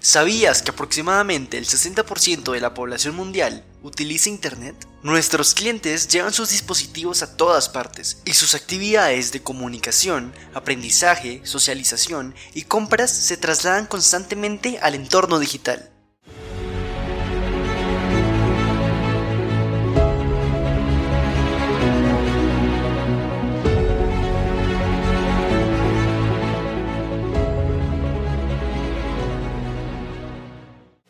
¿Sabías que aproximadamente el 60% de la población mundial utiliza Internet? Nuestros clientes llevan sus dispositivos a todas partes y sus actividades de comunicación, aprendizaje, socialización y compras se trasladan constantemente al entorno digital.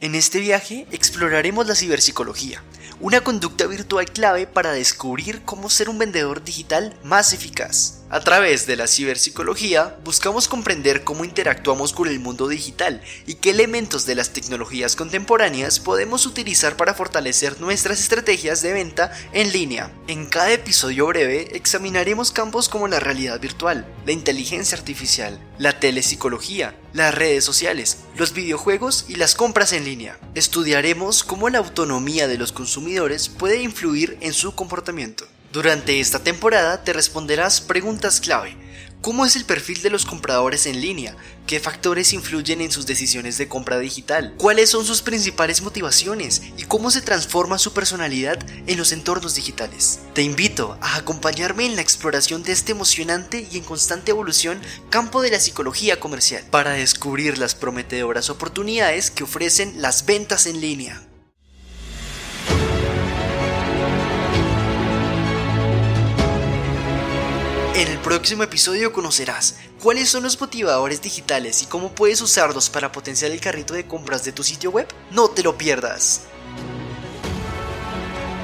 En este viaje exploraremos la ciberpsicología, una conducta virtual clave para descubrir cómo ser un vendedor digital más eficaz. A través de la ciberpsicología buscamos comprender cómo interactuamos con el mundo digital y qué elementos de las tecnologías contemporáneas podemos utilizar para fortalecer nuestras estrategias de venta en línea. En cada episodio breve examinaremos campos como la realidad virtual, la inteligencia artificial, la telepsicología, las redes sociales, los videojuegos y las compras en línea. Estudiaremos cómo la autonomía de los consumidores puede influir en su comportamiento. Durante esta temporada te responderás preguntas clave. ¿Cómo es el perfil de los compradores en línea? ¿Qué factores influyen en sus decisiones de compra digital? ¿Cuáles son sus principales motivaciones? ¿Y cómo se transforma su personalidad en los entornos digitales? Te invito a acompañarme en la exploración de este emocionante y en constante evolución campo de la psicología comercial para descubrir las prometedoras oportunidades que ofrecen las ventas en línea. En el próximo episodio conocerás cuáles son los motivadores digitales y cómo puedes usarlos para potenciar el carrito de compras de tu sitio web. No te lo pierdas.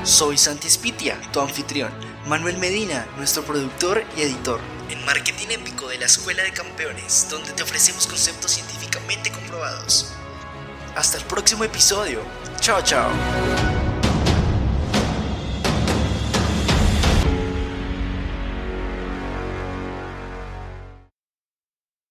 Soy Santi Spitia, tu anfitrión, Manuel Medina, nuestro productor y editor, en Marketing Épico de la Escuela de Campeones, donde te ofrecemos conceptos científicamente comprobados. Hasta el próximo episodio. Chao, chao.